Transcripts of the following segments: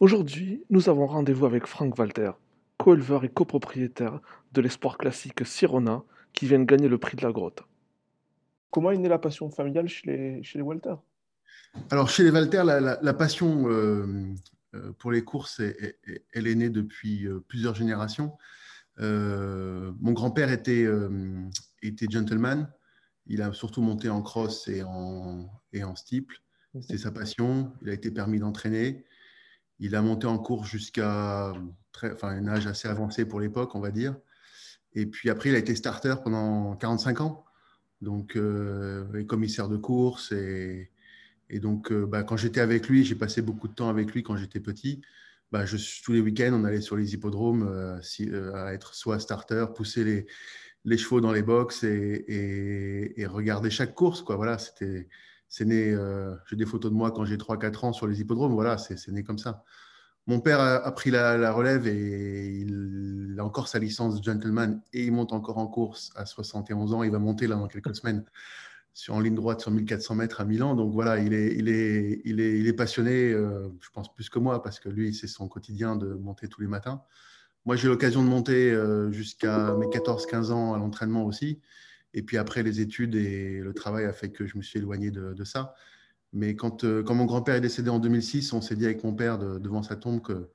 Aujourd'hui, nous avons rendez-vous avec Frank Walter, co-éleveur et copropriétaire de l'espoir classique Sirona, qui vient de gagner le prix de la grotte. Comment est née la passion familiale chez les, chez les Walter? Alors, chez les Walter, la, la- la passion euh, euh, pour les courses, est- est- est- elle est née depuis euh, plusieurs générations. Euh, mon grand-père était, euh, était gentleman. Il a surtout monté en cross et en, et en steeple. C'était sa passion. Il a été permis d'entraîner. Il a monté en course jusqu'à un âge assez avancé pour l'époque, on va dire. Et puis après, il a été starter pendant 45 ans. Donc, euh, commissaire de course. Et, donc, euh, bah, quand j'étais avec lui, j'ai passé beaucoup de temps avec lui quand j'étais petit. Bah, tous les week-ends, on allait sur les hippodromes euh, à être soit starter, pousser les, chevaux dans les box et, et- et regarder chaque course. Quoi. Voilà, c'était, c'est né. euh, j'ai des photos de moi quand j'ai 3-4 ans sur les hippodromes. Voilà, c'est, né comme ça. Mon père a, a pris la, la relève et il a encore sa licence de gentleman et il monte encore en course à 71 ans. Il va monter là dans quelques semaines sur, en ligne droite sur 1400 mètres à Milan. Donc voilà, il est, il est, il est, il est passionné, euh, je pense plus que moi, parce que lui, c'est son quotidien de monter tous les matins. Moi, j'ai l'occasion de monter euh, jusqu'à mes 14-15 ans à l'entraînement aussi. Et puis après, les études et le travail a fait que je me suis éloigné de, ça. Mais quand, euh, quand mon grand-père est décédé en 2006, on s'est dit avec mon père de- devant sa tombe que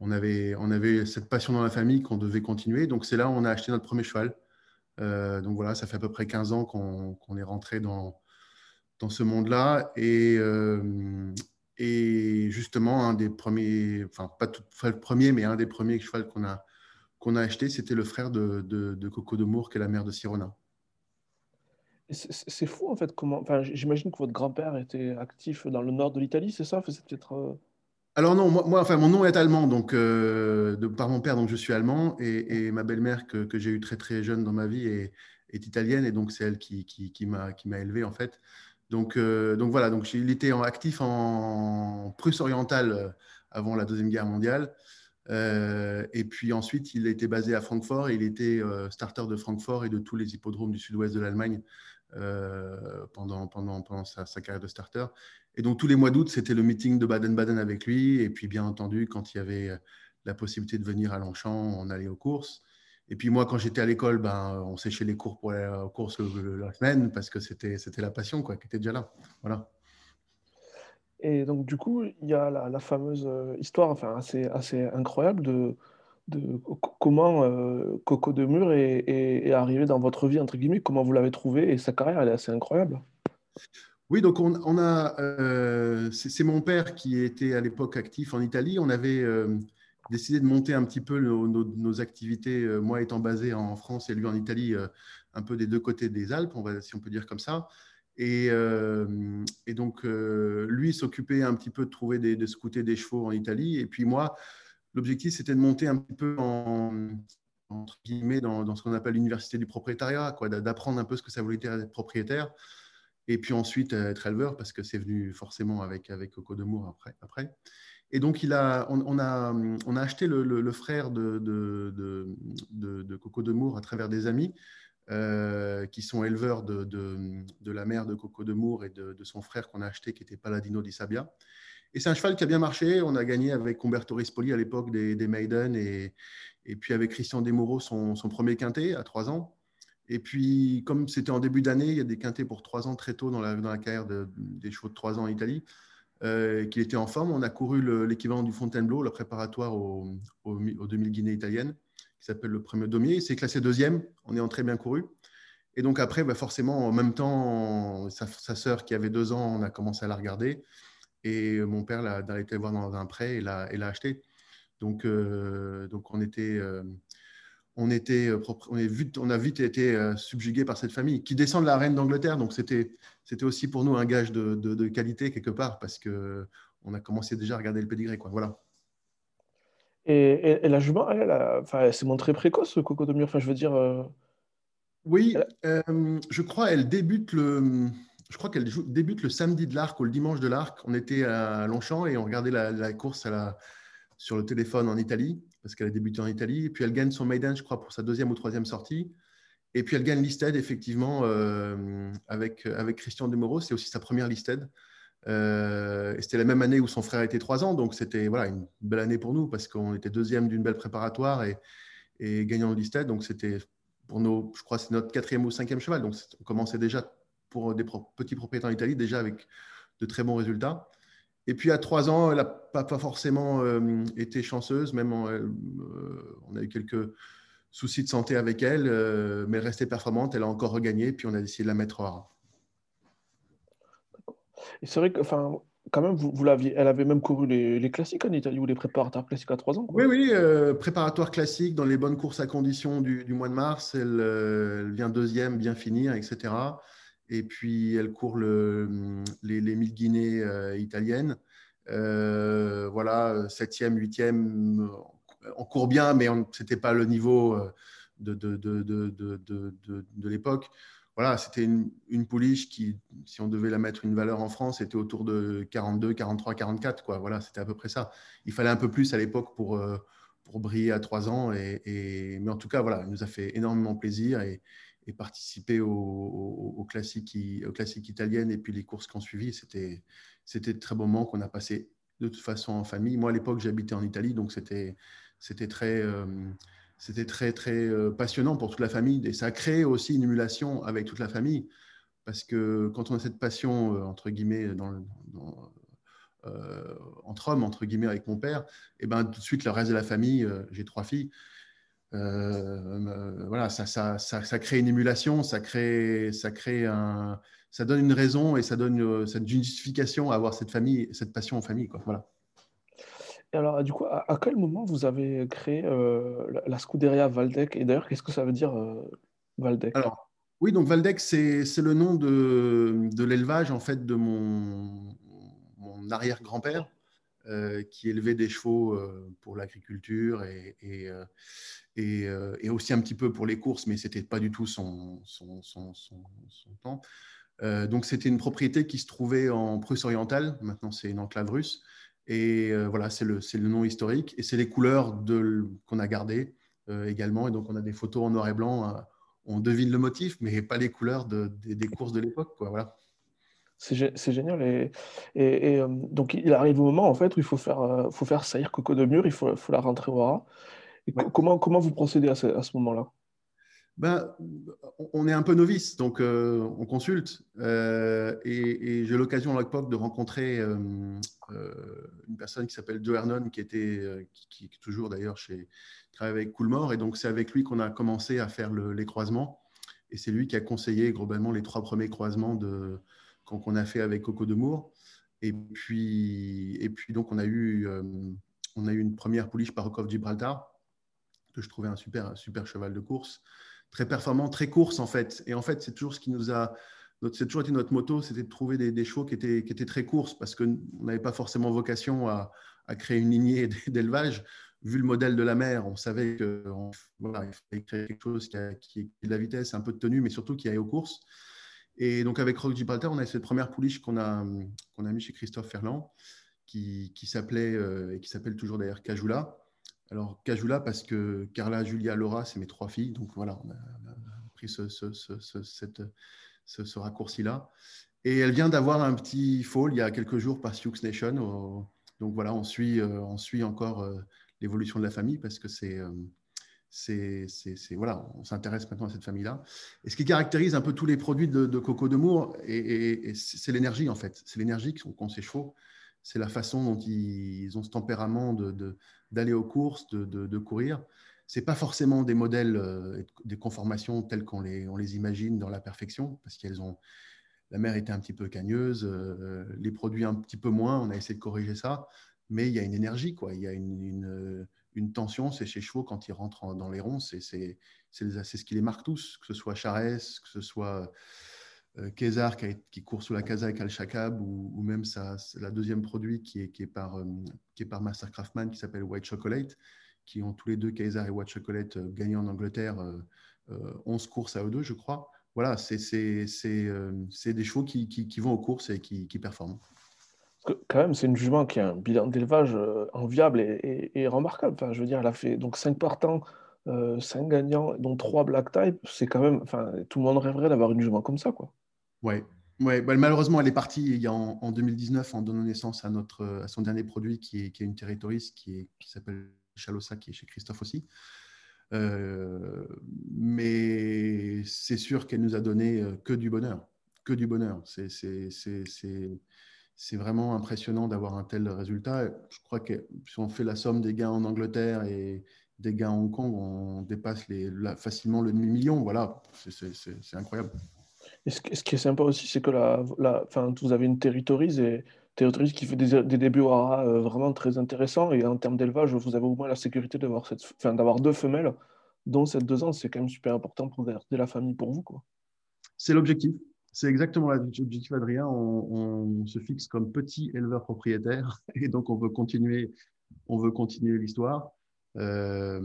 on avait, on avait cette passion dans la famille qu'on devait continuer. Donc c'est là où on a acheté notre premier cheval. Euh, donc voilà, ça fait à peu près 15 ans qu'on qu'on est rentré dans, dans ce monde-là. Et, euh, et justement, un des premiers, enfin pas le premier, mais un des premiers chevals qu'on a, qu'on a acheté, c'était le frère de, Coco de Mour, qui est la mère de Sirona. C'est fou en fait comment. Enfin, j'imagine que votre grand-père était actif dans le nord de l'Italie, c'est ça? C'est peut-être. euh, Alors non, moi, enfin, mon nom est allemand, donc euh, de, par mon père, donc je suis allemand, et, ma belle-mère que, j'ai eue très très jeune dans ma vie est, italienne, et donc c'est elle qui, qui, qui m'a élevé en fait. Donc, euh, donc voilà, donc il était actif en Prusse orientale avant la deuxième guerre mondiale, et puis ensuite il été basé à Francfort, et il était starter de Francfort et de tous les hippodromes du sud-ouest de l'Allemagne pendant, pendant, pendant sa, carrière de starter. Et donc, tous les mois d'août, c'était le meeting de Baden-Baden avec lui. Et puis, bien entendu, quand il y avait euh, la possibilité de venir à Longchamp, on allait aux courses. Et puis, moi, quand j'étais à l'école, ben, on séchait les cours pour aller aux courses la semaine parce que c'était la passion quoi, qui était déjà là. Voilà. Et donc, du coup, il y a la, la fameuse euh, histoire enfin, assez, assez incroyable de, comment euh, Coco de Mur est, arrivé dans votre vie, entre guillemets, comment vous l'avez trouvé, et sa carrière, elle est assez incroyable. Oui, donc on, a. euh, c'est mon père qui était à l'époque actif en Italie. On avait euh, décidé de monter un petit peu nos, activités, moi étant basé en France et lui en Italie, un peu des deux côtés des Alpes, on va, si on peut dire comme ça. Et, donc, lui s'occupait un petit peu de trouver des, de scouter des chevaux en Italie. Et puis moi, l'objectif, c'était de monter un peu en, entre guillemets, dans, ce qu'on appelle l'université du propriétariat, d'apprendre un peu ce que ça voulait dire être propriétaire. Et puis ensuite, euh, être éleveur, parce que c'est venu forcément avec, avec Coco de après. Et donc, on, a, acheté le, frère de, de, Coco de à travers des amis euh, qui sont éleveurs de, la mère de Coco de et de son frère qu'on a acheté, qui était Paladino di Sabia. Et c'est un cheval qui a bien marché. On a gagné avec Umberto Rispoli à l'époque des, des Maiden et, et puis avec Christian Desmoureaux son, son premier quintet à trois ans. Et puis, comme c'était en début d'année, il y a des quintets pour trois ans très tôt dans la, dans la carrière de- des chevaux de trois ans en Italie, euh, qu'il était en forme. On a couru le- l'équivalent du Fontainebleau, le préparatoire au, au, au 2000 Guinée italienne, qui s'appelle le premier Daumier. Il s'est classé deuxième en ayant très bien couru. Et donc après, bah, forcément, en même temps, sa, sa sœur qui avait deux ans, on a commencé à la regarder. Et mon père l'a été voir dans un prêt et l'a et l'a acheté. Donc, euh, donc on était, euh, on était, euh, on, est vite, on a vite été subjugué par cette famille qui descend de la reine d'Angleterre. Donc c'était, c'était aussi pour nous un gage de, de- de qualité quelque part parce que on a commencé déjà à regarder le pédigré, quoi. Voilà. Et, et- et la jument, elle, elle, a- enfin, elle s'est montrée précoce, Coco de Mur. Enfin, je veux dire, euh, Oui, je crois elle débute le, je crois qu'elle débute le samedi de l'Arc ou le dimanche de l'Arc. On était à Longchamp et on regardait la, course sur le téléphone en Italie parce qu'elle a débuté en Italie. Et puis elle gagne son maiden, je crois, pour sa deuxième ou troisième sortie. Et puis elle gagne Listed, effectivement, euh, avec, avec Christian Demoro. C'est aussi sa première Listed. c'était la même année où son frère était 3 ans, donc c'était voilà, une belle année pour nous parce qu'on était deuxième d'une belle préparatoire et, et gagnant listed. Donc c'était pour nos, je crois, c'est notre quatrième ou cinquième cheval. Donc on commençait déjà pour des petits propriétaires en Italie, déjà avec de très bons résultats. Et puis à trois ans, elle n'a pas, pas, forcément euh, été chanceuse, même euh, on a eu quelques soucis de santé avec elle, euh, mais elle restait performante, elle a encore regagné, puis on a décidé de la mettre hors. Et c'est vrai que, enfin, quand même, vous, vous l'aviez, elle avait même couru les, classiques en Italie ou les préparatoires classiques à trois ans. Oui, oui, préparatoire classique dans les bonnes courses à condition du, mois de mars. Elle, elle, vient deuxième, bien finir, etc. Et puis, elle court le, les, les 1000 Guinées euh, italiennes. Euh, voilà, septième, huitième, on court bien, mais ce n'était pas le niveau euh, de, l'époque. Voilà, c'était une, une, pouliche qui, si on devait la mettre une valeur en France, était autour de 42, 43, 44. Quoi. Voilà, c'était à peu près ça. Il fallait un peu plus à l'époque pour, pour briller à trois ans. Et, mais en tout cas, voilà, il nous a fait énormément plaisir. Et participer aux, aux, aux et puis les courses qui ont suivi. C'était, de très bons moments qu'on a passé de toute façon en famille. Moi, à l'époque, j'habitais en Italie, donc c'était, très, euh, euh, passionnant pour toute la famille. Et ça a créé aussi une émulation avec toute la famille. Parce que quand on a cette passion, euh, entre guillemets, entre hommes, entre guillemets, avec mon père, et ben tout de suite, le reste de la famille, j'ai trois filles, voilà, ça, ça, ça, crée une émulation, ça crée, ça crée un, ça donne une raison et ça donne euh, cette justification à avoir cette famille, cette passion en famille, quoi. Voilà. Et alors, du coup, à, quel moment vous avez créé euh, la, Scuderia Valdec? Et d'ailleurs, qu'est-ce que ça veut dire Valdec? Alors, oui, donc Valdec, c'est le nom de, de l'élevage en fait de mon, mon arrière-grand-père. qui élevait des chevaux pour l'agriculture et, et, euh, et, aussi un petit peu pour les courses, mais ce n'était pas du tout son, temps. Euh, donc c'était une propriété qui se trouvait en Prusse orientale, maintenant c'est une enclave russe, et euh, voilà, c'est le, nom historique, et c'est les couleurs qu'on a gardées également, et donc on a des photos en noir et blanc, on devine le motif, mais pas les couleurs de, des courses de l'époque. Voilà. C'est génial. Et, donc, il arrive au moment en fait, où il faut faire, faut faire saillir Coco de Mur, il faut, la rentrer au comment, comment vous procédez à ce, à ce moment-là? Ben, on est un peu novice, donc euh, on consulte. Euh, et, j'ai l'occasion à l'époque de rencontrer euh, une personne qui s'appelle Joe Hernon, qui était, qui, est toujours d'ailleurs chez, travaille avec Coolmore. Et donc c'est avec lui qu'on a commencé à faire les croisements. Et c'est lui qui a conseillé globalement les trois premiers croisements de, qu'on a fait avec Coco de Mour. Et puis, et puis donc on a eu, on a eu une première pouliche par Rokov Gibraltar que je trouvais un super, super cheval de course, très performant, très course en fait. Et en fait, c'est toujours ce qui nous a, c'est toujours été notre moto, c'était de trouver des, chevaux qui étaient, qui étaient très courses parce qu'on n'avait pas forcément vocation à, créer une lignée d'élevage. Vu le modèle de la mer, on savait qu'il voilà, fallait créer quelque chose qui, a, qui, ait de la vitesse, un peu de tenue, mais surtout qui aille aux courses. Et donc avec Rock Gibraltar, on a cette première pouliche qu'on a, qu'on a mis chez Christophe Ferland, qui, qui s'appelait euh, et qui s'appelle toujours d'ailleurs Cajula. Alors, Cajula, parce que Carla, Julia, Laura, c'est mes trois filles. Donc voilà, on a, pris ce, raccourci-là. Et elle vient d'avoir un petit fall il y a quelques jours par Sioux Nation. donc voilà, on suit, euh, on suit encore euh, l'évolution de la famille parce que c'est. Euh, c'est, voilà, on s'intéresse maintenant à cette famille-là. Et ce qui caractérise un peu tous les produits de, Coco de Mour, et, c'est l'énergie en fait. C'est l'énergie qu'ont ces chevaux. C'est la façon dont ils ont ce tempérament de, d'aller aux courses, de, de, courir. Ce n'est pas forcément des modèles, euh, des conformations telles qu'on les, on les imagine dans la perfection, parce qu'elles ont la mer était un petit peu cagneuse, euh, les produits un petit peu moins, on a essayé de corriger ça, mais il y a une énergie, quoi. il y a une, une, tension, c'est chez chevaux quand ils rentrent dans les ronds, c'est ce qui les marque tous, que ce soit Charès, que ce soit euh, Kézar qui, qui, court sous la Casa avec Al-Shakab, ou, même sa, la deuxième produit qui est, qui est par, euh, qui est par Master Craftman qui s'appelle White Chocolate, qui ont tous les deux, Kézar et White Chocolate, euh, gagné en Angleterre 11 courses à eux deux, je crois. Voilà, c'est des chevaux qui, qui, vont aux courses et qui, performent. quand même, c'est une jument qui a un bilan d'élevage enviable et, et, remarquable. Enfin, je veux dire, elle a fait donc 5 partants, 5 gagnants, dont 3 black type. C'est quand même, enfin, tout le monde rêverait d'avoir une jument comme ça, quoi. Ouais. Ouais, bah, malheureusement, elle est partie en, en, 2019 en donnant naissance à, notre, à son dernier produit qui est, qui est une territories qui, qui s'appelle Chalossa, qui est chez Christophe aussi. Euh, mais c'est sûr qu'elle nous a donné euh, que du bonheur, que du bonheur. C'est vraiment impressionnant d'avoir un tel résultat. Je crois que si on fait la somme des gains en Angleterre et des gains à Hong Kong, on dépasse les, facilement le demi-million. Voilà, c'est incroyable. Et ce, qui est sympa aussi, c'est que la, la, vous avez une territories et territories qui fait des, des débuts euh, vraiment très intéressants. Et en termes d'élevage, vous avez au moins la sécurité d'avoir deux femelles, dont cette deux ans. C'est quand même super important pour garder la famille pour vous. C'est l'objectif. C'est exactement l'objectif, Adrien. On, on, se fixe comme petit éleveur propriétaire et donc on veut continuer, on veut continuer l'histoire. Euh,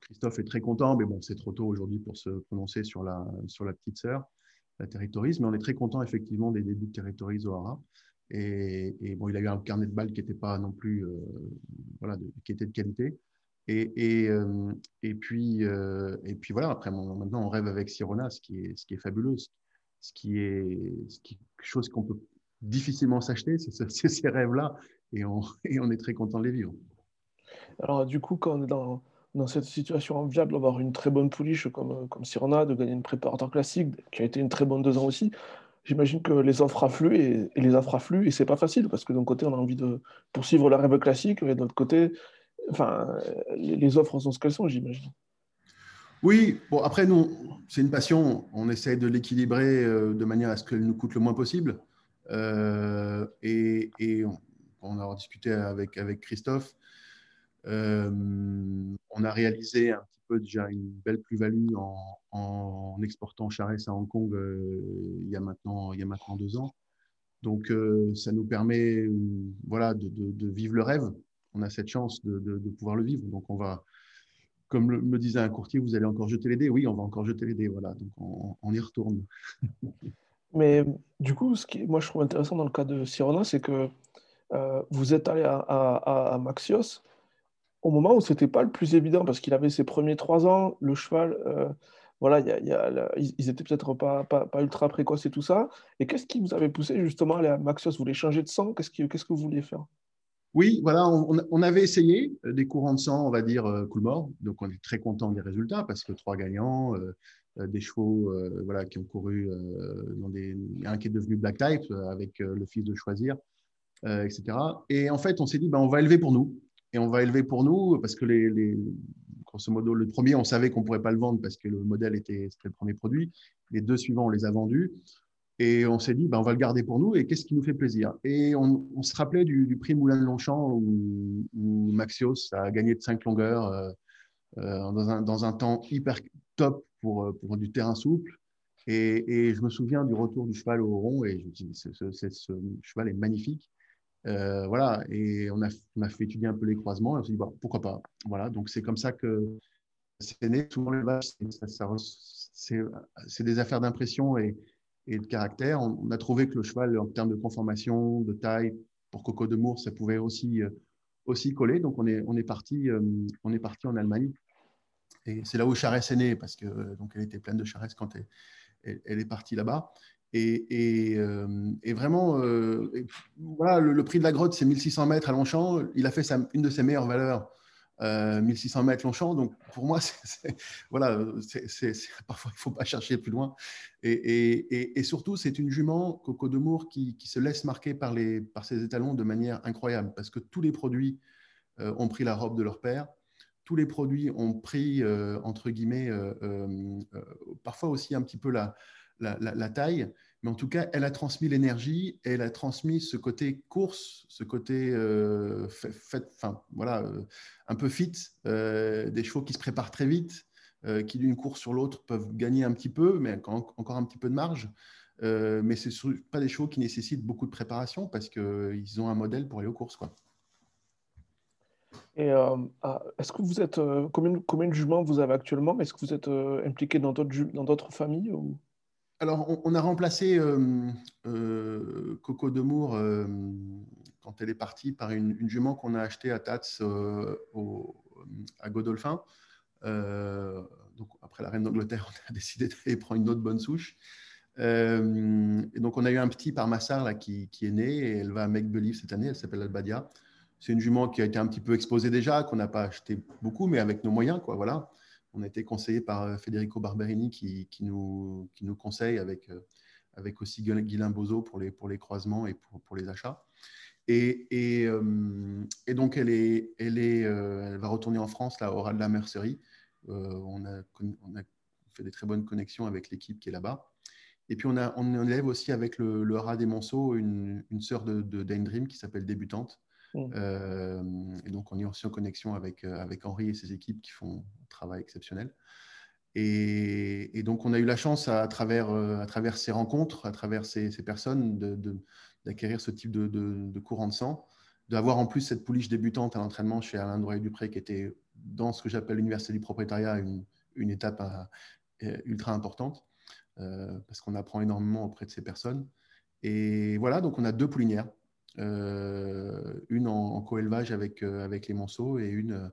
Christophe est très content, mais bon, c'est trop tôt aujourd'hui pour se prononcer sur la, sur la petite sœur, la Territories, mais on est très content effectivement des débuts de Territories O'Hara. Et, et, bon, il a eu un carnet de balles qui n'était pas non plus, euh, voilà, qui était de qualité. Et, et, euh, puis, et puis voilà, après, maintenant, on rêve avec Sirona, ce qui est, ce qui est fabuleux, ce qui est, ce qui chose qu'on peut difficilement s'acheter, c'est ces rêves-là, et on, et on est très content de les vivre. Alors, du coup, quand on est dans, cette situation enviable, d'avoir une très bonne pouliche comme, comme Sirona, de gagner une préparateur classique, qui a été une très bonne deux ans aussi, j'imagine que les offres affluent et, les offres affluent, et c'est pas facile, parce que d'un côté, on a envie de poursuivre la rêve classique, mais de l'autre côté, enfin, les, offres sont ce qu'elles sont, j'imagine. Oui, bon, après, nous, c'est une passion. On essaie de l'équilibrer euh, de manière à ce qu'elle nous coûte le moins possible. Euh, et, et on, on, a discuté avec, avec Christophe. Euh, on a réalisé un petit peu déjà une belle plus-value en, exportant Charès à Hong Kong euh, il, y a maintenant, il y a maintenant deux ans. Donc, euh, ça nous permet voilà, de, vivre le rêve. On a cette chance de, pouvoir le vivre. Donc, on va, comme me disait un courtier, vous allez encore jeter les dés. Oui, on va encore jeter les dés. Voilà, donc on, y retourne. Mais du coup, ce qui, moi, je trouve intéressant dans le cas de Sirona, c'est que vous êtes allé à Maxios au moment où c'était pas le plus évident, parce qu'il avait ses premiers trois ans, le cheval, euh, voilà, y a, ils étaient peut-être pas, ultra précoces et tout ça. Et qu'est-ce qui vous avait poussé justement à aller à Maxios? Vous voulez changer de sang? Qu'est-ce que vous vouliez faire? Oui, voilà, on, avait essayé euh, des courants de sang, on va dire, euh, mort. Donc, on est très content des résultats parce que trois gagnants, des chevaux voilà, qui ont couru des. Un qui est devenu Black Type avec le fils de Choisir, etc. Et en fait, on s'est dit, ben, on va élever pour nous et on va élever pour nous parce que les, les grosso le premier, on savait qu'on ne pourrait pas le vendre parce que le modèle était, c'était le premier produit. Les deux suivants, on les a vendus. Et on s'est dit, ben, on va le garder pour nous et qu'est-ce qui nous fait plaisir? Et on, se rappelait du, prix Moulin de Longchamp où, Maxios a gagné de 5 longueurs euh, euh, dans, un, dans, un, temps hyper top pour, pour du terrain souple. Et, je me souviens du retour du cheval au rond et je me dis, ce cheval est magnifique. Euh, voilà, et on a, fait étudier un peu les croisements et on s'est dit, bah, pourquoi pas. Voilà, donc c'est comme ça que c'est né. Souvent, les vaches, c'est des affaires d'impression et, de caractère. On, a trouvé que le cheval, en termes de conformation, de taille, pour Coco de Mour, ça pouvait aussi, euh, aussi coller. Donc, on est, on est, parti, euh, on est parti en Allemagne. Et c'est là où Charès est née, parce que donc elle était pleine de Charès quand elle est partie là-bas. Et, euh, et, vraiment, euh, voilà, le, prix de la grotte, c'est 1600 mètres à Longchamp. Il a fait une de ses meilleures valeurs, 1600 euh, mètres Longchamp. Donc, pour moi, parfois, il ne faut pas chercher plus loin. Et, surtout, c'est une jument, Coco de qui, qui, se laisse marquer par, les, par ses étalons de manière incroyable, parce que tous les produits ont pris la robe de leur père tous les produits ont pris, entre guillemets, parfois aussi un petit peu la, la, taille, mais en tout cas, elle a transmis l'énergie, elle a transmis ce côté course, ce côté euh, fait, voilà, euh, un peu fit, euh, des chevaux qui se préparent très vite, qui d'une course sur l'autre peuvent gagner un petit peu, mais encore un petit peu de marge. mais ce ne sont pas des chevaux qui nécessitent beaucoup de préparation parce qu'ils ont un modèle pour aller aux courses. Quoi. Ah, est-ce que vous êtes combien, combien, de juments vous avez actuellement? Est-ce que vous êtes impliqué dans d'autres familles alors, on, a remplacé euh, euh, Coco de Mour euh, quand elle est partie par une, jument qu'on a achetée à Tats à Godolphin. donc, après la reine d'Angleterre, on a décidé d'aller prendre une autre bonne souche. Et donc, on a eu un petit par Massard là, qui, qui, est né et elle va à Make Believe cette année. Elle s'appelle Albadia. C'est une jument qui a été un petit peu exposée déjà, qu'on n'a pas acheté beaucoup, mais avec nos moyens. Quoi, voilà. On a été conseillé par euh, Federico Barberini qui, nous, conseille avec, euh, aussi Guilain Bozo pour les, croisements et pour, les achats. Et, et, donc, elle, va retourner en France, là, au ras de la mercerie. on, a, fait des très bonnes connexions avec l'équipe qui est là-bas. Et puis, on, a, élève aussi avec le, le des Monceaux une, sœur de, de qui s'appelle Débutante. Mmh. Euh, et donc, on est aussi en connexion avec, euh, avec Henri et ses équipes qui font un travail exceptionnel. Et, donc, on a eu la chance à, travers, euh, à travers ces rencontres, à travers ces, ces personnes, d'acquérir ce type de, de, courant de sang, d'avoir en plus cette pouliche débutante à l'entraînement chez Alain Drouet-Dupré qui était dans ce que j'appelle l'université du propriétariat, une, une étape ultra importante. Euh, parce qu'on apprend énormément auprès de ces personnes. Et voilà, donc on a deux poulinières, euh, une en, coélevage avec, euh, avec les monceaux et une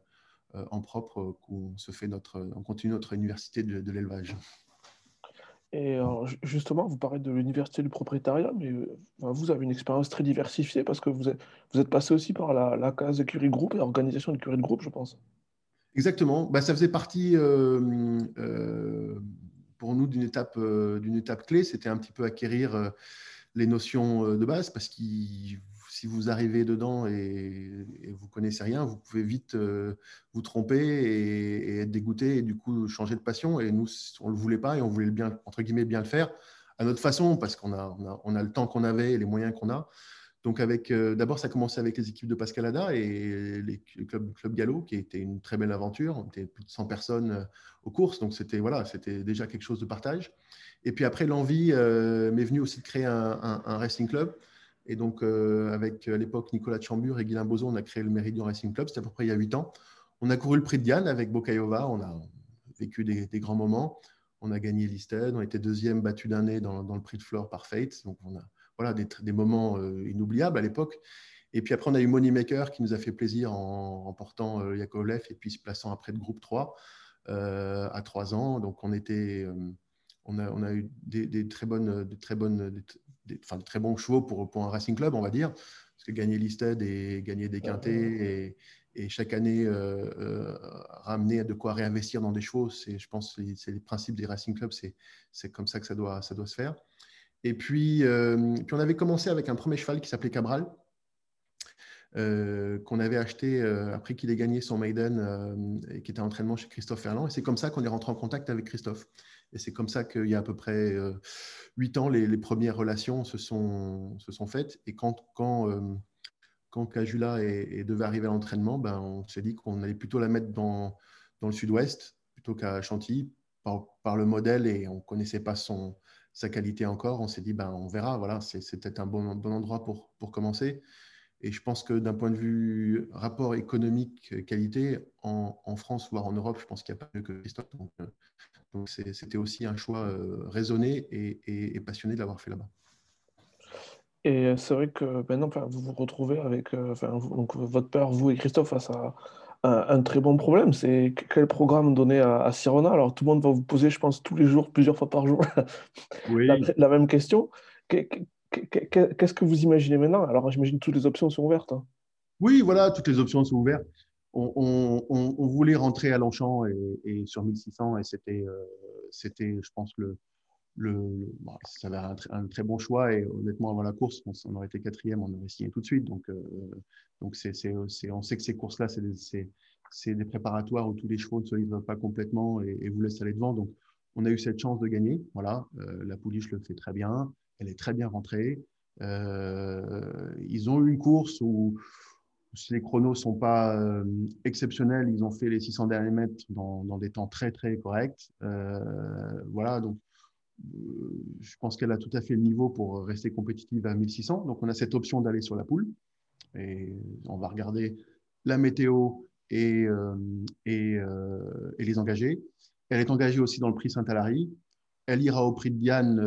en propre où on, se fait notre, on continue notre université de, l'élevage. Et justement, vous parlez de l'université du propriétariat, mais vous avez une expérience très diversifiée parce que vous êtes, vous êtes passé aussi par la, la case écurie groupe et l'organisation d'écurie de groupe, je pense. Exactement. Bah, ça faisait partie euh, pour nous d'une étape, euh, d'une étape clé, c'était un petit peu acquérir euh, les notions euh, de base parce que si vous arrivez dedans et, vous connaissez rien, vous pouvez vite vous tromper et, être dégoûté et du coup changer de passion. Et nous, on le voulait pas et on voulait bien, entre guillemets, bien le faire à notre façon parce qu'on a, on a, le temps qu'on avait et les moyens qu'on a. Donc, avec, euh, d'abord, ça a commencé avec les équipes de Pascalada et les clubs club Gallo, qui était une très belle aventure. On était plus de 100 personnes euh, aux courses, donc c'était voilà, c'était déjà quelque chose de partage. Et puis après, l'envie euh, m'est venue aussi de créer un, racing club. Et donc, avec à l'époque Nicolas Chambur et Guilain Bozo, on a créé le Méridion Racing Club. C'était à peu près il y a 8 ans. On a couru le prix de Diane avec Bokayova. On a vécu des, grands moments. On a gagné l'Isted. On était deuxième battu d'un nez dans, dans, le prix de Flore par Fate. Donc, on a voilà, des, moments euh, inoubliables à l'époque. Et puis après, on a eu Moneymaker qui nous a fait plaisir en remportant euh, Yakovlev et puis se plaçant après de groupe 3 euh, à 3 ans. Donc on était, on, a, on a eu des, très bonnes, des très bonnes, enfin, de très bons chevaux pour, pour un racing club, on va dire. Parce que gagner l'Isted et gagner des quintés et, et chaque année ramener à de quoi réinvestir dans des chevaux, c'est, je pense, c'est les principes des racing clubs, c'est, c'est comme ça que ça doit, ça doit se faire. Et puis, euh, puis, on avait commencé avec un premier cheval qui s'appelait Cabral, euh, qu'on avait acheté euh, après qu'il ait gagné son Maiden et qui était en entraînement chez Christophe Ferland. Et c'est comme ça qu'on est rentré en contact avec Christophe. Et c'est comme ça qu'il y a à peu près huit ans, les, premières relations se sont, faites. Et quand, quand, quand Cajula est, devait arriver à l'entraînement, ben, on s'est dit qu'on allait plutôt la mettre dans, dans le sud-ouest plutôt qu'à Chantilly par, par, le modèle et on ne connaissait pas son, sa qualité encore, on s'est dit, ben, on verra. Voilà, c'est peut-être un bon, bon endroit pour, pour commencer. Et je pense que d'un point de vue rapport économique-qualité, en, en, France, voire en Europe, je pense qu'il n'y a pas mieux que Christophe. Donc, euh, c'était aussi un choix euh, raisonné et, et, passionné de l'avoir fait là-bas. Et c'est vrai que maintenant, vous vous retrouvez avec euh, donc, votre père, vous et Christophe, face à, un, très bon problème, c'est quel programme donner à, à, Sirona? Alors tout le monde va vous poser, je pense, tous les jours, plusieurs fois par jour, la, même question. Qu'est-ce que vous imaginez maintenant? Alors j'imagine que toutes les options sont ouvertes. Hein. Oui, voilà, toutes les options sont ouvertes. On, voulait rentrer à Longchamp et, sur 1600 et c'était, euh, c'était, je pense, le, le, ça avait un, très bon choix et honnêtement avant la course on, aurait été quatrième on aurait signé tout de suite donc euh, donc c'est, on sait que ces courses là c'est des, c'est, des préparatoires où tous les chevaux ne se livrent pas complètement et, vous laissent aller devant donc on a eu cette chance de gagner voilà euh, la pouliche le fait très bien elle est très bien rentrée euh, ils ont eu une course où les chronos sont pas exceptionnels ils ont fait les 600 derniers mètres dans, des temps très très corrects voilà donc euh, je pense qu'elle a tout à fait le niveau pour rester compétitive à 1600. Donc, on a cette option d'aller sur la poule. Et on va regarder la météo et, euh, euh, et, les engager. Elle est engagée aussi dans le prix Saint-Alary. Elle ira au prix de Diane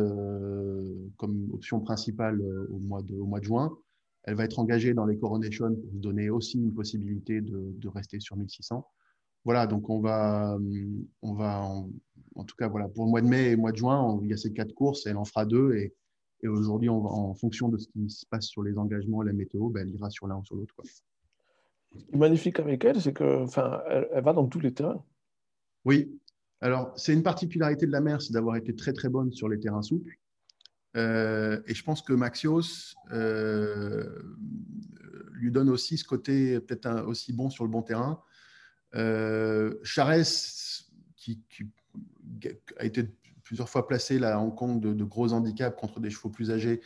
comme option principale au mois, de, au mois de juin. Elle va être engagée dans les Coronations pour donner aussi une possibilité de, de rester sur 1600 voilà, donc on va, on va en, tout cas, voilà, pour le mois de mai et le mois de juin, il y a ces quatre courses, elle en fera deux. Et, et aujourd'hui, en fonction de ce qui se passe sur les engagements et la météo, ben, elle ira sur l'un ou sur l'autre. Ce qui est magnifique avec elle, c'est qu'elle elle va dans tous les terrains. Oui. Alors, c'est une particularité de la mer, c'est d'avoir été très, très bonne sur les terrains souples. Euh, et je pense que Maxios euh, lui donne aussi ce côté peut-être aussi bon sur le bon terrain. Euh, Charès, qui, a été plusieurs fois placé à Hong Kong de, gros handicaps contre des chevaux plus âgés,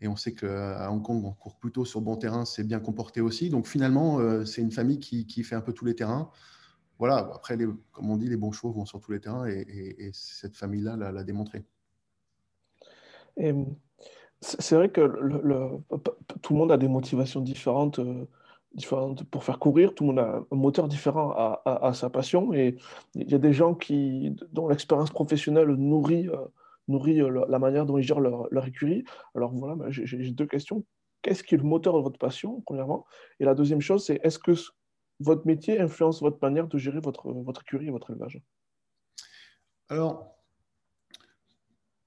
et on sait qu'à Hong Kong, on court plutôt sur bon terrain, c'est bien comporté aussi. Donc finalement, c'est une famille qui, fait un peu tous les terrains. Voilà, après, comme on dit, les bons chevaux vont sur tous les terrains, et, cette famille-là l'a démontré. C'est vrai que tout le monde a des motivations différentes, euh, différentes pour faire courir. Tout le monde a un moteur différent à, sa passion. Et il y a des gens qui, dont l'expérience professionnelle nourrit, euh, nourrit euh, la manière dont ils gèrent leur, leur écurie. Alors voilà, bah, j'ai deux questions. Qu'est-ce qui est le moteur de votre passion, premièrement? Et la deuxième chose, c'est est-ce que votre métier influence votre manière de gérer votre, votre écurie et votre élevage? Alors,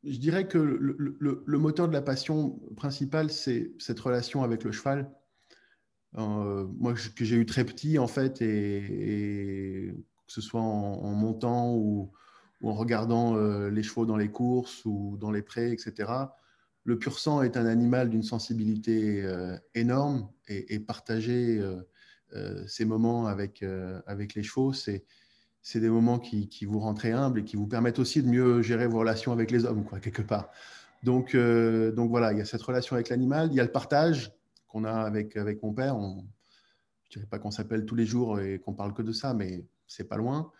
je dirais que le, moteur de la passion principale, c'est cette relation avec le cheval. Euh, moi, que j'ai eu très petit, en fait, et, que ce soit en, montant ou, en regardant euh, les chevaux dans les courses ou dans les prés, etc. Le pur sang est un animal d'une sensibilité euh, énorme et, et partager ces moments avec, avec les chevaux, c'est c'est des moments qui, vous rendent très humble et qui vous permettent aussi de mieux gérer vos relations avec les hommes, quelque part. Donc, euh, donc voilà, il y a cette relation avec l'animal, il y a le partage qu'on a avec, avec mon père. Je ne dirais pas qu'on s'appelle tous les jours et qu'on parle que de ça, mais c'est pas loin.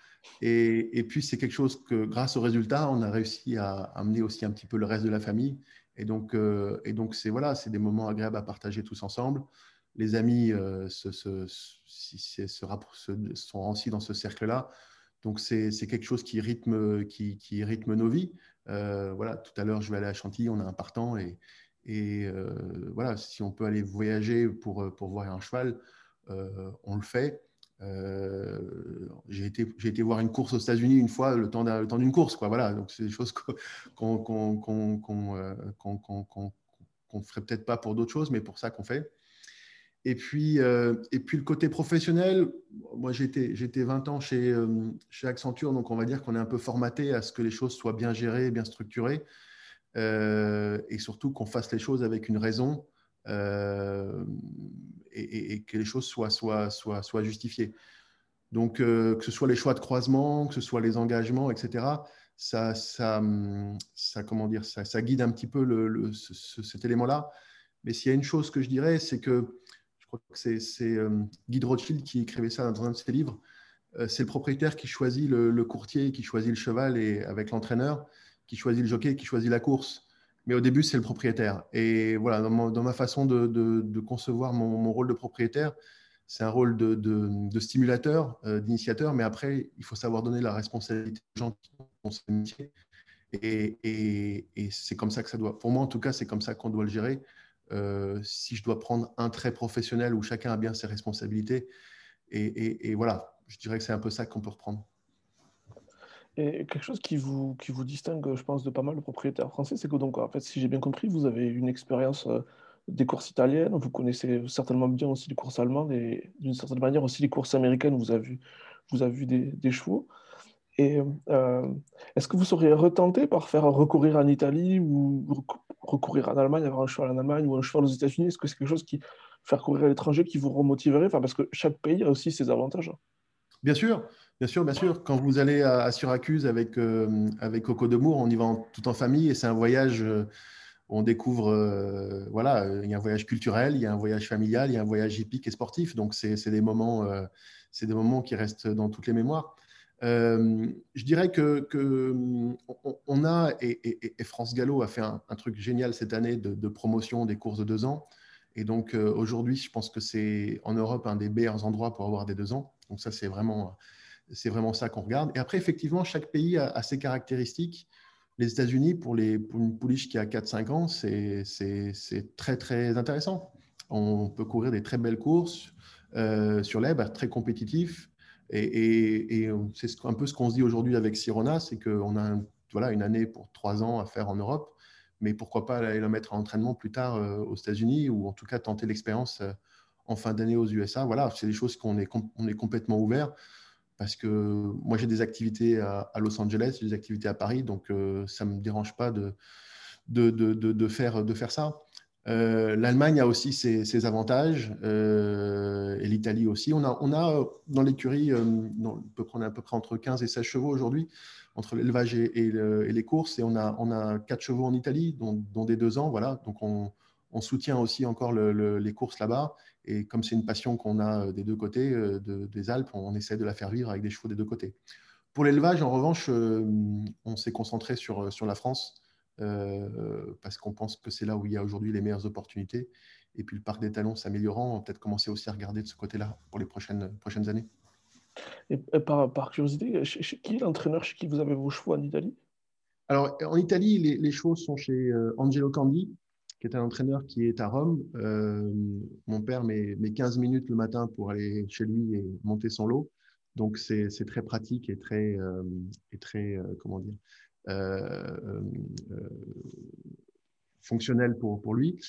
Et, et puis, c'est quelque chose que, grâce au résultat, on a réussi à amener aussi un petit peu le reste de la famille. Et donc, euh, et donc c'est voilà, c'est des moments agréables à partager tous ensemble. Les amis euh, se, se, se, se, sont aussi dans ce cercle-là. Donc, c'est quelque chose qui rythme, nos vies. Euh, voilà, tout à l'heure, je vais aller à Chantilly, on a un partant. Et, euh, voilà, si on peut aller voyager pour, voir un cheval, on le fait. j'ai été, été, voir une course aux États-Unis une fois, le temps d'une course. Quoi, voilà, donc c'est des choses qu'on ne ferait peut-être pas pour d'autres choses, mais pour ça qu'on fait. Et puis, euh, et puis le côté professionnel, moi j'étais 20 ans chez, euh, chez Accenture, donc on va dire qu'on est un peu formaté à ce que les choses soient bien gérées, bien structurées, euh, et surtout qu'on fasse les choses avec une raison et, que les choses soient, soient, soient, soient justifiées. Donc que ce soit les choix de croisement, que ce soit les engagements, etc., ça, ça, ça, comment dire, ça, guide un petit peu le, cet élément-là. Mais s'il y a une chose que je dirais, c'est que c'est euh, Guy Rothschild qui écrivait ça dans un de ses livres. Euh, c'est le propriétaire qui choisit le, courtier, qui choisit le cheval et avec l'entraîneur, qui choisit le jockey, qui choisit la course. Mais au début, c'est le propriétaire. Et voilà, dans, ma façon de, concevoir mon, rôle de propriétaire, c'est un rôle de, stimulateur, euh, d'initiateur, mais après, il faut savoir donner la responsabilité aux gens qui ont ce métier. Et, et c'est comme ça que ça doit, pour moi en tout cas, c'est comme ça qu'on doit le gérer. Euh, si je dois prendre un trait professionnel où chacun a bien ses responsabilités. Et, voilà, je dirais que c'est un peu ça qu'on peut reprendre. Et quelque chose qui vous, distingue, je pense, de pas mal de propriétaires français, c'est que donc, en fait, si j'ai bien compris, vous avez une expérience euh, des courses italiennes, vous connaissez certainement bien aussi les courses allemandes et d'une certaine manière aussi les courses américaines, vous avez vu, vous avez vu des chevaux. Et euh, est-ce que vous seriez retenté par faire recourir en Italie ou recourir en Allemagne, avoir un cheval en Allemagne ou un cheval aux États-Unis? Est-ce que c'est quelque chose qui, faire courir à l'étranger, qui vous remotiverait? Enfin, Parce que chaque pays a aussi ses avantages. Bien sûr, bien sûr, bien sûr. Quand vous allez à, Syracuse avec, euh, avec Coco de Mour, on y va tout en famille et c'est un voyage euh, on découvre, voilà, il y a un voyage culturel, il y a un voyage familial, il y a un voyage hippique et sportif. Donc, c'est des, c'est des moments qui restent dans toutes les mémoires. Euh, je dirais que, on a, et, France Gallo a fait un, truc génial cette année de, promotion des courses de deux ans. Et donc euh, aujourd'hui, je pense que c'est en Europe un des meilleurs endroits pour avoir des deux ans. Donc ça, c'est vraiment, c'est vraiment ça qu'on regarde. Et après, effectivement, chaque pays a, ses caractéristiques. Les États-Unis, pour, les, pour une pouliche qui a 4-5 ans, c'est très, très intéressant. On peut courir des très belles courses euh, sur l'herbe, très compétitif. Et, c'est un peu ce qu'on se dit aujourd'hui avec Sirona, c'est qu'on a voilà, une année pour trois ans à faire en Europe, mais pourquoi pas aller la mettre en entraînement plus tard aux États-Unis ou en tout cas tenter l'expérience en fin d'année aux USA. Voilà, c'est des choses qu'on est, on est complètement ouvert parce que moi j'ai des activités à, Los Angeles, j'ai des activités à Paris, donc ça ne me dérange pas de, de, de, de, faire, de faire ça. Euh, L'Allemagne a aussi ses, avantages euh, et l'Italie aussi. On a, dans l'écurie, euh, on peut prendre à peu près entre 15 et 16 chevaux aujourd'hui, entre l'élevage et, les courses. Et on a, on a 4 chevaux en Italie, dont, des 2 ans. Voilà. Donc on, soutient aussi encore les courses là-bas. Et comme c'est une passion qu'on a des deux côtés des Alpes, on essaie de la faire vivre avec des chevaux des deux côtés. Pour l'élevage, en revanche, on s'est concentré sur la France. Euh, parce qu'on pense que c'est là où il y a aujourd'hui les meilleures opportunités. Et puis le parc des talons s'améliorant, on va peut-être commencer aussi à regarder de ce côté-là pour les prochaines, prochaines années. Et par, par curiosité, qui est l'entraîneur chez qui vous avez vos chevaux en Italie? Alors en Italie, les, les chevaux sont chez euh, Angelo Candi, qui est un entraîneur qui est à Rome. Euh, mon père met, met, 15 minutes le matin pour aller chez lui et monter son lot. Donc c'est très pratique et très, et très comment dire, euh, euh, fonctionnel pour, lui.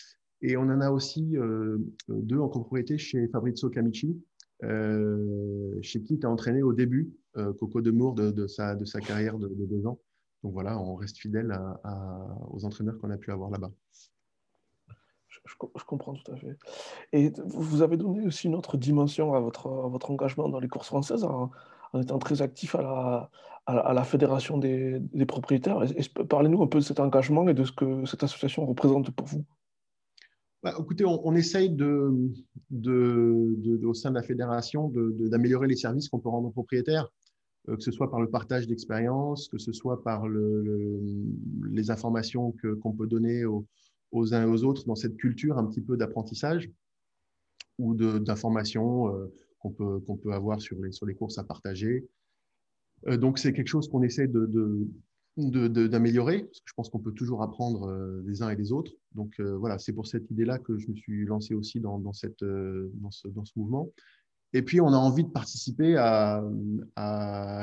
Et on en a aussi euh, deux en copropriété chez Fabrizio Camici, chez qui tu as entraîné au début Coco de, de, sa, de sa carrière de, deux ans. Donc voilà, on reste fidèle aux entraîneurs qu'on a pu avoir là-bas. Je, comprends tout à fait. Et vous avez donné aussi une autre dimension à votre, votre engagement dans les courses françaises en, en étant très actif à la, à la fédération des, propriétaires. Parlez-nous un peu de cet engagement et de ce que cette association représente pour vous. Bah, écoutez, on, essaye de, de, au sein de la fédération d'améliorer les services qu'on peut rendre aux propriétaires, euh, que ce soit par le partage d'expériences, que ce soit par le, les informations qu'on peut donner aux, uns et aux autres dans cette culture un petit peu d'apprentissage ou d'informations euh, qu'on peut, avoir sur les, courses à partager. Euh, donc, c'est quelque chose qu'on essaie d'améliorer, parce que je pense qu'on peut toujours apprendre euh, des uns et des autres. Donc euh, voilà, c'est pour cette idée-là que je me suis lancé aussi dans, ce, mouvement. Et puis, on a envie de participer à,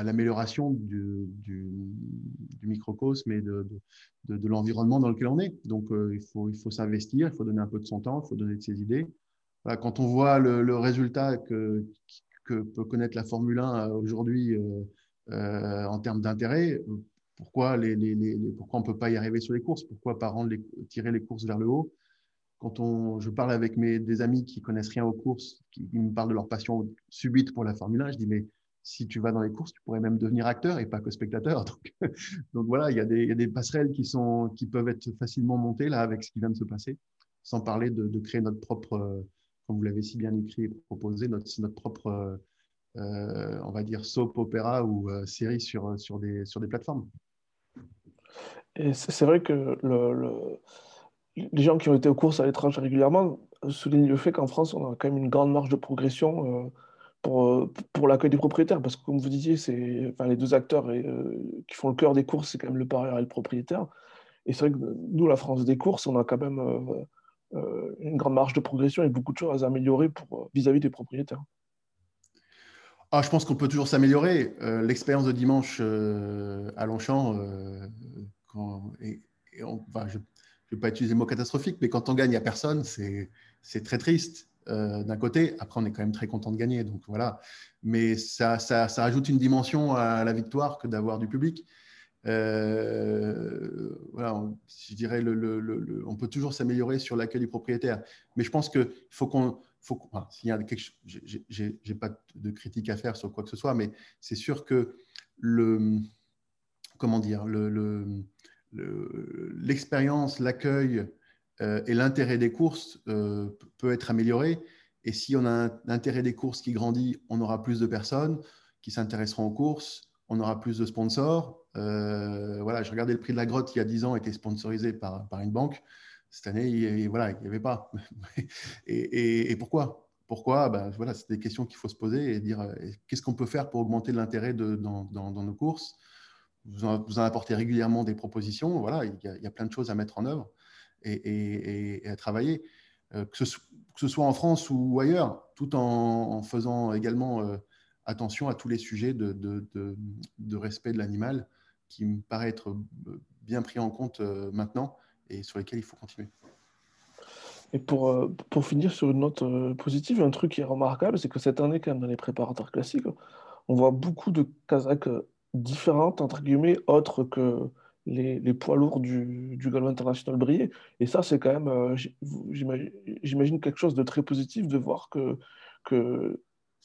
l'amélioration du, microcosme et de l'environnement dans lequel on est. Donc, il faut, il faut s'investir, il faut donner un peu de son temps, il faut donner de ses idées. Quand on voit le, résultat que, peut connaître la Formule 1 aujourd'hui, euh, en termes d'intérêt. Pourquoi, on ne peut pas y arriver sur les courses? Pourquoi pas rendre tirer les courses vers le haut? Quand on, je parle avec des amis qui connaissent rien aux courses, qui, me parlent de leur passion subite pour la Formule 1, je dis mais si tu vas dans les courses, tu pourrais même devenir acteur et pas que spectateur. Donc, voilà, il y, a des, passerelles qui, peuvent être facilement montées là avec ce qui vient de se passer, sans parler de créer notre propre, comme vous l'avez si bien écrit et proposé, notre, propre euh, on va dire, soap opéra ou euh, série sur, sur, des, plateformes. C'est vrai que le, les gens qui ont été aux courses à l'étranger régulièrement soulignent le fait qu'en France, on a quand même une grande marge de progression euh, pour, pour l'accueil des propriétaires. Parce que, comme vous disiez, enfin, les deux acteurs qui font le cœur des courses, c'est quand même le parieur et le propriétaire. Et c'est vrai que nous, la France des courses, on a quand même une grande marge de progression et beaucoup de choses à améliorer vis à -vis des propriétaires. Ah, je pense qu'on peut toujours s'améliorer. Euh, l'expérience de dimanche euh, à Longchamp, euh, je ne vais pas utiliser le mot catastrophique, mais quand on gagne à personne, c'est très triste d'un côté. Après, on est quand même très content de gagner. Donc voilà. Mais ça, ça, ça ajoute une dimension à la victoire que d'avoir du public. Voilà, je dirais, le, on peut toujours s'améliorer sur l'accueil du propriétaire. Mais je pense qu'il faut qu'on faut, s'il y a quelque j'ai pas de critique à faire sur quoi que ce soit, mais c'est sûr que le, comment dire, l'expérience, le, l'accueil euh, et l'intérêt des courses euh, peut être amélioré. Et si on a un intérêt des courses qui grandit, on aura plus de personnes qui s'intéresseront aux courses, on aura plus de sponsors. Euh, voilà, je regardais le prix de la grotte il y a 10 ans, était sponsorisé par, par une banque. Cette année, il voilà, n'y avait pas. et, pourquoi? Pourquoi? Ben, voilà, C'est des questions qu'il faut se poser et dire euh, qu'est-ce qu'on peut faire pour augmenter l'intérêt dans, dans, nos courses? Vous en, apportez régulièrement des propositions. Voilà, il y, a, plein de choses à mettre en œuvre et, à travailler, euh, que, ce, soit en France ou ailleurs, tout en, faisant également, attention à tous les sujets de, respect de l'animal qui me paraît être bien pris en compte maintenant et sur lesquels il faut continuer. Et pour, pour finir sur une note positive, un truc qui est remarquable, c'est que cette année, quand même, dans les préparateurs classiques, on voit beaucoup de Kazakhs différentes, entre guillemets, autres que les, poids lourds du, du international briller. Et ça, c'est quand même, euh, j'imagine, quelque chose de très positif de voir que, que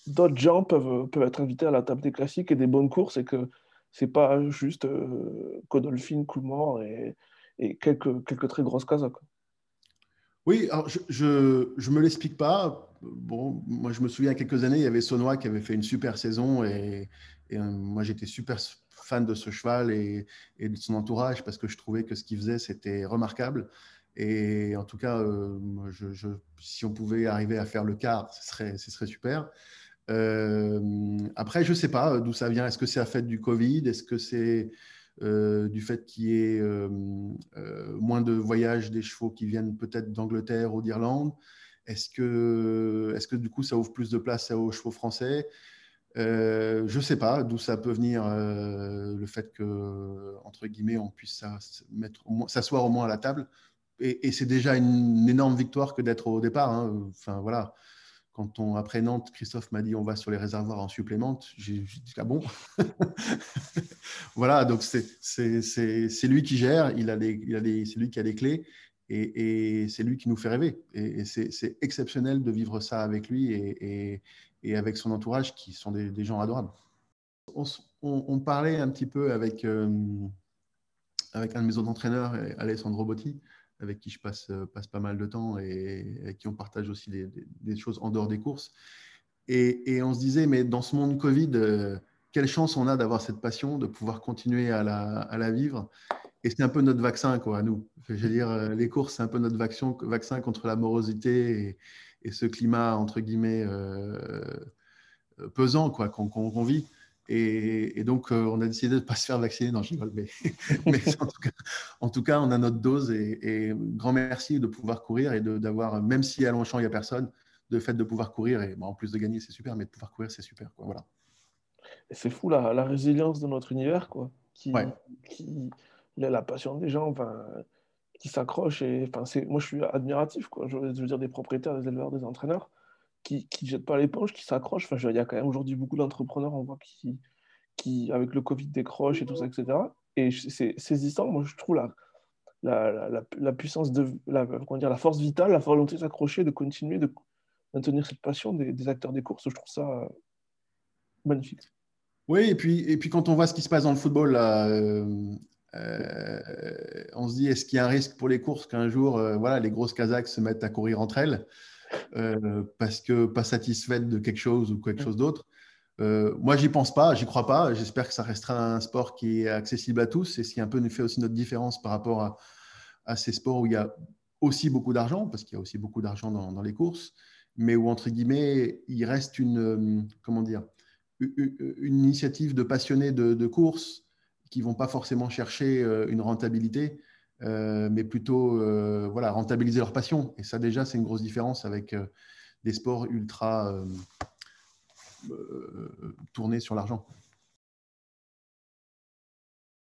d'autres gens peuvent, peuvent être invités à la table des classiques et des bonnes courses et que c'est pas juste euh, Coolmore et, et quelques, quelques très grosses cases. Oui, alors je ne me l'explique pas. Bon, moi, je me souviens, il y a quelques années, il y avait Sonois qui avait fait une super saison et, et euh, moi, j'étais super fan de ce cheval et, de son entourage parce que je trouvais que ce qu'il faisait, c'était remarquable. Et en tout cas, euh, si on pouvait arriver à faire le quart, ce serait, ce serait super. Euh, après, je ne sais pas d'où ça vient. Est-ce que c'est à fait du Covid? Est-ce que c'est du fait qu'il y ait moins de voyages des chevaux qui viennent peut-être d'Angleterre ou d'Irlande? Est-ce que, est que du coup, ça ouvre plus de place aux chevaux français? Euh, je ne sais pas d'où ça peut venir euh, le fait que, entre guillemets, on puisse s'asseoir au moins à la table. Et, c'est déjà une, énorme victoire que d'être au départ. Hein. Enfin, voilà. Quand on, après Nantes, Christophe m'a dit on va sur les réservoirs en supplément, j'ai dit ah bon? Voilà, donc c'est lui qui gère, il a c'est lui qui a les clés et, c'est lui qui nous fait rêver. Et, c'est exceptionnel de vivre ça avec lui et, et avec son entourage qui sont des, gens adorables. On, parlait un petit peu avec, euh, avec un de mes autres entraîneurs, Alessandro Botti, avec qui je passe, passe pas mal de temps et avec qui on partage aussi des, choses en dehors des courses. Et, on se disait, mais dans ce monde Covid, euh, quelle chance on a d'avoir cette passion, de pouvoir continuer à la, vivre. Et c'est un peu notre vaccin, quoi, à nous. Je veux dire, euh, les courses, c'est un peu notre vaccin, contre la morosité et, ce climat, entre guillemets, euh, euh, pesant quoi, qu'on vit. Et, donc, euh, on a décidé de ne pas se faire vacciner. Non, je rigole, mais, en, tout cas, on a notre dose. Et, grand merci de pouvoir courir et d'avoir, même si à Longchamp, il n'y a personne, de fait de pouvoir courir. Et en plus de gagner, c'est super, mais de pouvoir courir, c'est super. Quoi, voilà. C'est fou la, la, résilience de notre univers, quoi. Qui, qui, la passion des gens. Enfin, qui s'accrochent. Et, enfin, moi, je suis admiratif. Quoi. Je, veux dire, des propriétaires, des éleveurs, des entraîneurs qui ne jettent pas l'éponge, qui s'accrochent. Enfin, il y a quand même aujourd'hui beaucoup d'entrepreneurs, on voit, qui, qui, avec le Covid, décrochent et tout ça, etc. Et c'est saisissant. Moi, je trouve la, la, la, la puissance de la, comment dire, la force vitale, la volonté de s'accrocher, de continuer, de maintenir cette passion des, des, acteurs des courses. Je trouve ça euh, magnifique. Oui, et puis, et puis quand on voit ce qui se passe dans le football, là, euh, euh, on se dit, est-ce qu'il y a un risque pour les courses qu'un jour, euh, voilà, les grosses Kazakhs se mettent à courir entre elles? Euh, parce que pas satisfaites de quelque chose ou quelque chose d'autre. Moi, j'y pense pas, j'y crois pas. J'espère que ça restera un sport qui est accessible à tous et ce qui un peu nous fait aussi notre différence par rapport à, à ces sports où il y a aussi beaucoup d'argent, parce qu'il y a aussi beaucoup d'argent dans, les courses, mais où, entre guillemets, il reste une, comment dire, une initiative de passionnés de, de course qui vont pas forcément chercher euh, une rentabilité, euh, mais plutôt euh, voilà, rentabiliser leur passion. Et ça, déjà, c'est une grosse différence avec des sports ultra tournés sur l'argent.